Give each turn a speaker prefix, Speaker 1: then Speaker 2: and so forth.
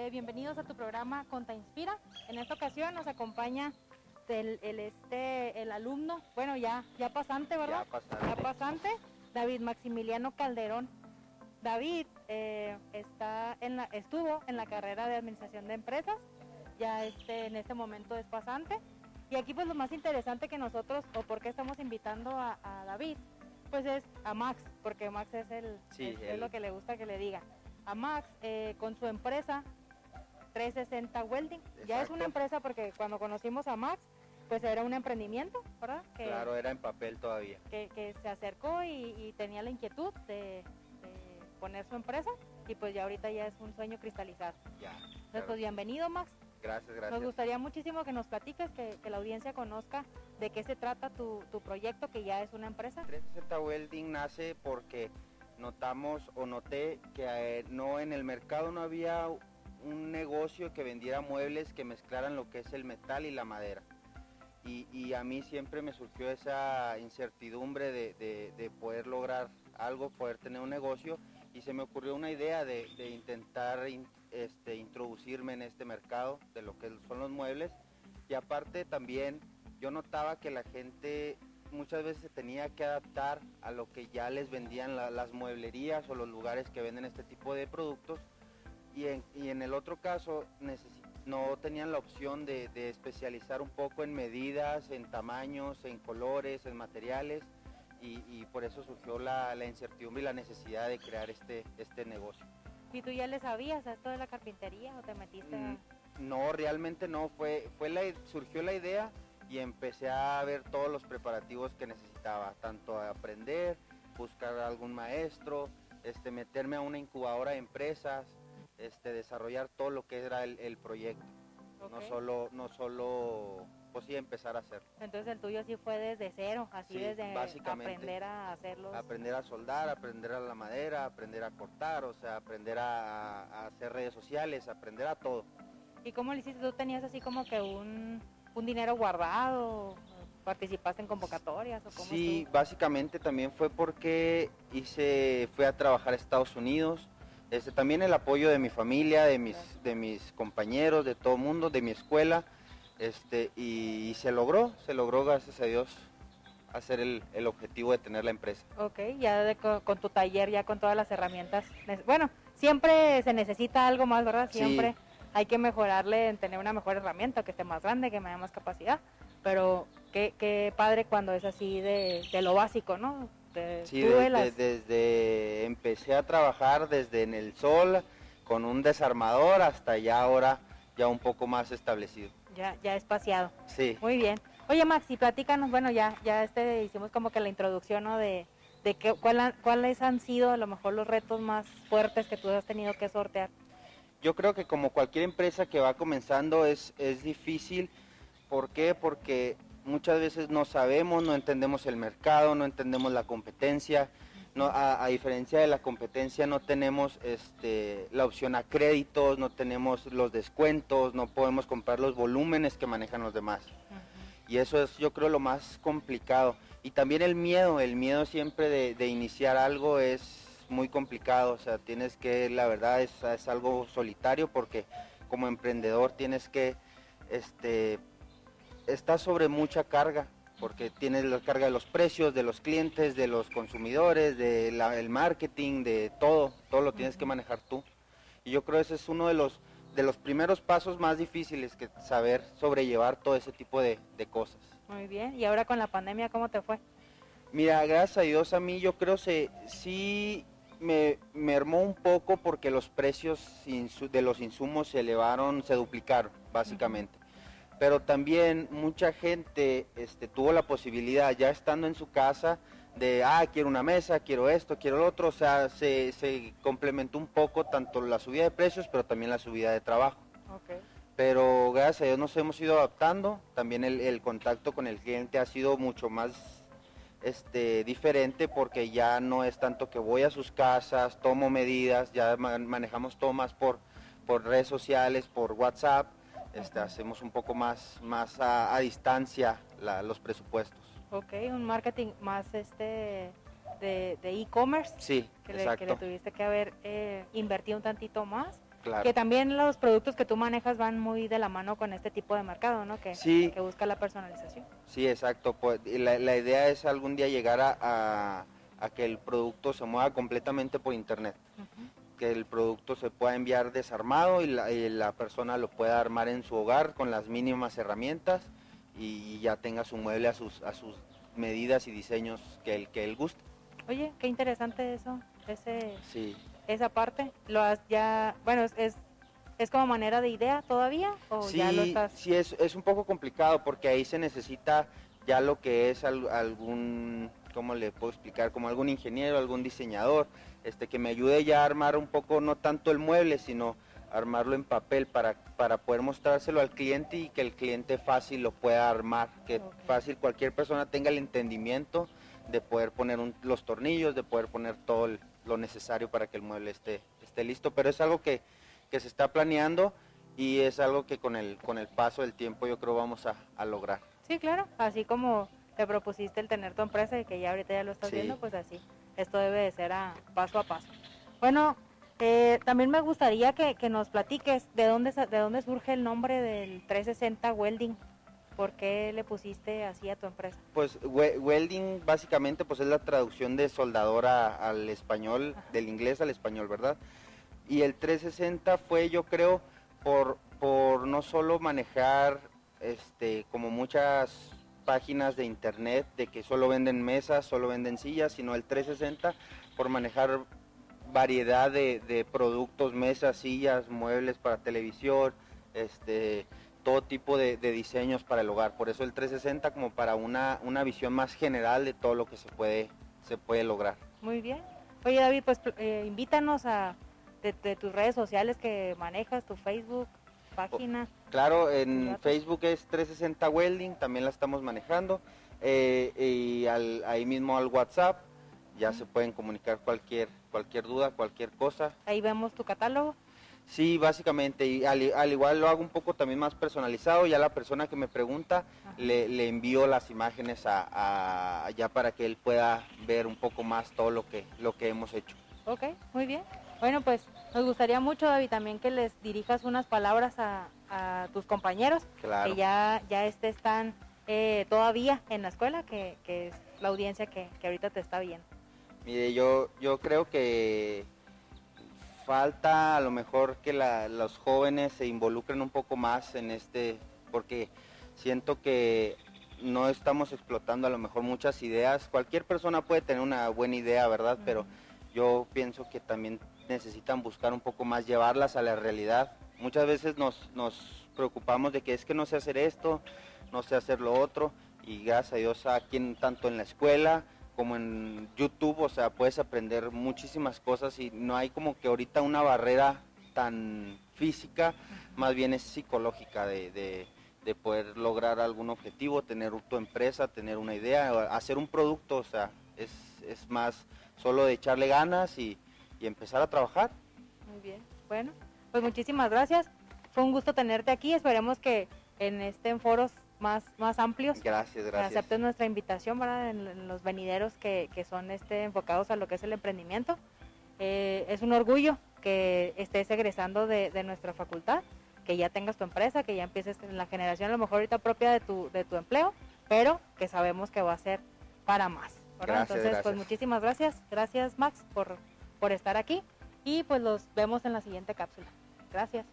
Speaker 1: Eh, bienvenidos a tu programa Conta Inspira. En esta ocasión nos acompaña el, el, este, el alumno, bueno, ya, ya pasante, ¿verdad?
Speaker 2: Ya pasante.
Speaker 1: Ya pasante, David Maximiliano Calderón. David eh, está en la, estuvo en la carrera de Administración de Empresas, ya este, en este momento es pasante. Y aquí pues lo más interesante que nosotros, o por qué estamos invitando a, a David, pues es a Max, porque Max es, el,
Speaker 2: Sí,
Speaker 1: es, lo que le gusta que le diga. A Max eh, con su empresa 360 Welding. Ya es una empresa porque cuando conocimos a Max, pues era un emprendimiento, ¿verdad? Que,
Speaker 2: Claro, era en papel todavía.
Speaker 1: que, que se acercó y, y tenía la inquietud de, de poner su empresa y pues ya ahorita ya es un sueño cristalizado.
Speaker 2: Ya.
Speaker 1: Entonces,
Speaker 2: claro.
Speaker 1: pues bienvenido Max.
Speaker 2: Gracias,
Speaker 1: Nos
Speaker 2: gracias.
Speaker 1: gustaría muchísimo que nos platiques, que, que la audiencia conozca de qué se trata tu, tu proyecto, que ya es una empresa.
Speaker 2: 360 Welding nace porque notamos o noté que eh, no en el mercado no había un negocio que vendiera muebles que mezclaran lo que es el metal y la madera. Y, a mí siempre me surgió esa incertidumbre de, de- de poder lograr algo, poder tener un negocio y se me ocurrió una idea de, de intentar in- este, introducirme en este mercado de lo que son los muebles y aparte también yo notaba que la gente muchas veces se tenía que adaptar a lo que ya les vendían la- las mueblerías o los lugares que venden este tipo de productos y en, y en el otro caso no tenían la opción de, de especializar un poco en medidas, en tamaños, en colores, en materiales y, y por eso surgió la, la incertidumbre y la necesidad de crear este, este negocio.
Speaker 1: ¿Y tú ya le sabías a esto de la carpintería o te metiste a...
Speaker 2: Mm, No, realmente no, fue, fue la, surgió la idea y empecé a ver todos los preparativos que necesitaba, tanto a aprender, buscar algún maestro, este, meterme a una incubadora de empresas, este, desarrollar todo lo que era el, el proyecto, no solo, no solo, pues sí, empezar a hacerlo,
Speaker 1: Entonces el tuyo sí fue desde cero, así
Speaker 2: Sí,
Speaker 1: desde
Speaker 2: básicamente.
Speaker 1: aprender a hacerlos.
Speaker 2: aprender a soldar, aprender a la madera, aprender a cortar, o sea, aprender a, a hacer redes sociales, aprender a todo.
Speaker 1: ¿Y cómo lo hiciste? ¿Tú tenías así como que un, un dinero guardado? ¿Participaste en convocatorias o cómo
Speaker 2: Sí, básicamente también fue porque hice, fui a trabajar a Estados Unidos. Este, también el apoyo de mi familia, de mis, de mis compañeros, de todo el mundo, de mi escuela. Este, y, se logró, se logró, gracias a Dios, hacer el, el objetivo de tener la empresa.
Speaker 1: Ok, ya de co- con, tu taller, ya con todas las herramientas. Bueno, siempre se necesita algo más, ¿verdad?
Speaker 2: Sí.
Speaker 1: Siempre hay que mejorarle en tener una mejor herramienta, que esté más grande, que me dé más capacidad. Pero qué, qué padre cuando es así de, de lo básico, ¿no?
Speaker 2: Sí,
Speaker 1: de
Speaker 2: desde, empecé a trabajar desde en el sol con un desarmador hasta ya ahora ya un poco más establecido.
Speaker 1: ya, ya espaciado.
Speaker 2: Sí.
Speaker 1: Muy bien. Oye, Maxi, platícanos, bueno, ya, ya este hicimos como que la introducción, ¿no? De, de qué, cuál han- cuáles han sido a lo mejor los retos más fuertes que tú has tenido que sortear.
Speaker 2: Yo creo que como cualquier empresa que va comenzando es, es difícil. ¿Por qué? Porque muchas veces no sabemos, no entendemos el mercado, no entendemos la competencia. No, a, a diferencia de la competencia no tenemos este, la opción a créditos, no tenemos los descuentos, no podemos comprar los volúmenes que manejan los demás. Y eso es yo creo lo más complicado. Y también el miedo, el miedo siempre de, de iniciar algo es muy complicado. O sea, tienes que, la verdad es, es algo solitario porque como emprendedor tienes que, este, estás sobre mucha carga porque tienes la carga de los precios, de los clientes, de los consumidores, del marketing, de todo, todo lo tienes que manejar tú. Y yo creo que ese es uno de los, de los primeros pasos más difíciles que saber sobrellevar todo ese tipo de, de cosas.
Speaker 1: Muy bien. ¿Y ahora con la pandemia cómo te fue?
Speaker 2: Mira, gracias a Dios a mí yo creo que sí me mermó un poco porque los precios de los insumos se elevaron, se duplicaron básicamente. Pero también mucha gente este, tuvo la posibilidad ya estando en su casa de, ah, quiero una mesa, quiero esto, quiero lo otro. O sea, se, se complementó un poco tanto la subida de precios, pero también la subida de trabajo pero gracias a Dios nos hemos ido adaptando. También el, el contacto con el cliente ha sido mucho más este, diferente porque ya no es tanto que voy a sus casas, tomo medidas, ya ma- manejamos todo más por, por redes sociales, por WhatsApp, este, hacemos un poco más, más a, a distancia la- los presupuestos.
Speaker 1: Ok, un marketing más este de e-commerce
Speaker 2: Sí,
Speaker 1: que, le, que le tuviste que haber eh, invertido un tantito más
Speaker 2: Claro.
Speaker 1: Que también los productos que tú manejas van muy de la mano con este tipo de mercado, ¿no? Que,
Speaker 2: Sí.
Speaker 1: que busca la personalización.
Speaker 2: Sí, exacto. Pues, la, la idea es algún día llegar a, a- a que el producto se mueva completamente por internet.
Speaker 1: Ujú.
Speaker 2: Que el producto se pueda enviar desarmado y la, y la persona lo pueda armar en su hogar con las mínimas herramientas y ya tenga su mueble a sus, a sus medidas y diseños que él, que él guste.
Speaker 1: Oye, qué interesante eso, ese,
Speaker 2: Sí.
Speaker 1: esa parte. Lo has ya, bueno, es, es, es como manera de idea todavía o
Speaker 2: Sí,
Speaker 1: ya lo estás.
Speaker 2: sí es, es un poco complicado porque ahí se necesita ya lo que es al- algún, ¿cómo le puedo explicar? Como algún ingeniero, algún diseñador, este que me ayude ya a armar un poco, no tanto el mueble, sino armarlo en papel para, para poder mostrárselo al cliente y que el cliente fácil lo pueda armar, que fácil cualquier persona tenga el entendimiento de poder poner un- los tornillos, de poder poner todo el- lo necesario para que el mueble esté, esté listo. Pero es algo que, que se está planeando y es algo que con el, con el paso del tiempo yo creo vamos a, a lograr.
Speaker 1: Sí, claro, así como te propusiste el tener tu empresa y que ya ahorita ya lo estás
Speaker 2: Sí.
Speaker 1: viendo, pues así, esto debe de ser a paso a paso. Bueno, eh, también me gustaría que, que nos platiques de dónde, de dónde surge el nombre del 360 Welding, ¿por qué le pusiste así a tu empresa?
Speaker 2: Pues we- welding básicamente pues es la traducción de soldadora al español,
Speaker 1: Ajá.
Speaker 2: del inglés al español, ¿verdad? Y el 360 fue yo creo por, por no solo manejar este como muchas páginas de internet de que solo venden mesas, solo venden sillas, sino el 360 por manejar variedad de, de productos, mesas, sillas, muebles para televisión, este todo tipo de, diseños para el hogar. Por eso el 360 como para una, una visión más general de todo lo que se puede, se puede lograr.
Speaker 1: Muy bien. Oye David, pues eh, invítanos a de tus redes sociales que manejas, tu Facebook, página.
Speaker 2: Claro, en. Facebook es 360 Welding, también la estamos manejando. eh, y al- ahí mismo al WhatsApp ya se pueden comunicar cualquier, cualquier duda, cualquier cosa.
Speaker 1: Ahí vemos tu catálogo.
Speaker 2: Sí, básicamente, y al, igual lo hago un poco también más personalizado, ya la persona que me pregunta le, le envío las imágenes a, a- ya para que él pueda ver un poco más todo lo que, lo que hemos hecho.
Speaker 1: Ok, muy bien. Bueno, pues nos gustaría mucho, David, también que les dirijas unas palabras a, a tus compañeros
Speaker 2: Claro.
Speaker 1: que ya, ya este están eh, todavía en la escuela, que, que es la audiencia que, que ahorita te está viendo.
Speaker 2: Mire, yo, yo creo que falta a lo mejor que la- los jóvenes se involucren un poco más en este, porque siento que no estamos explotando a lo mejor muchas ideas. Cualquier persona puede tener una buena idea, ¿verdad? Pero yo pienso que también necesitan buscar un poco más, llevarlas a la realidad. Muchas veces nos, nos preocupamos de que es que no sé hacer esto, no sé hacer lo otro, y gracias a Dios aquí en- tanto en la escuela como en YouTube, o sea, puedes aprender muchísimas cosas y no hay como que ahorita una barrera tan física, más bien es psicológica de, de- de poder lograr algún objetivo, tener tu empresa, tener una idea, hacer un producto, o sea, es, es más solo de echarle ganas y, y empezar a trabajar.
Speaker 1: Muy bien. Bueno, pues muchísimas gracias. Fue un gusto tenerte aquí. Esperemos que en este en foros más, más amplios
Speaker 2: Gracias, gracias.
Speaker 1: aceptes nuestra invitación ¿verdad? En, los venideros que, que son este, enfocados a lo que es el emprendimiento. Eh, es un orgullo que estés egresando de, de nuestra facultad, que ya tengas tu empresa, que ya empieces en la generación a lo mejor ahorita propia de tu, de tu empleo, pero que sabemos que va a ser para más.
Speaker 2: Gracias,
Speaker 1: Entonces, pues
Speaker 2: gracias.
Speaker 1: muchísimas gracias. Gracias Max por, por estar aquí y pues los vemos en la siguiente cápsula. Gracias.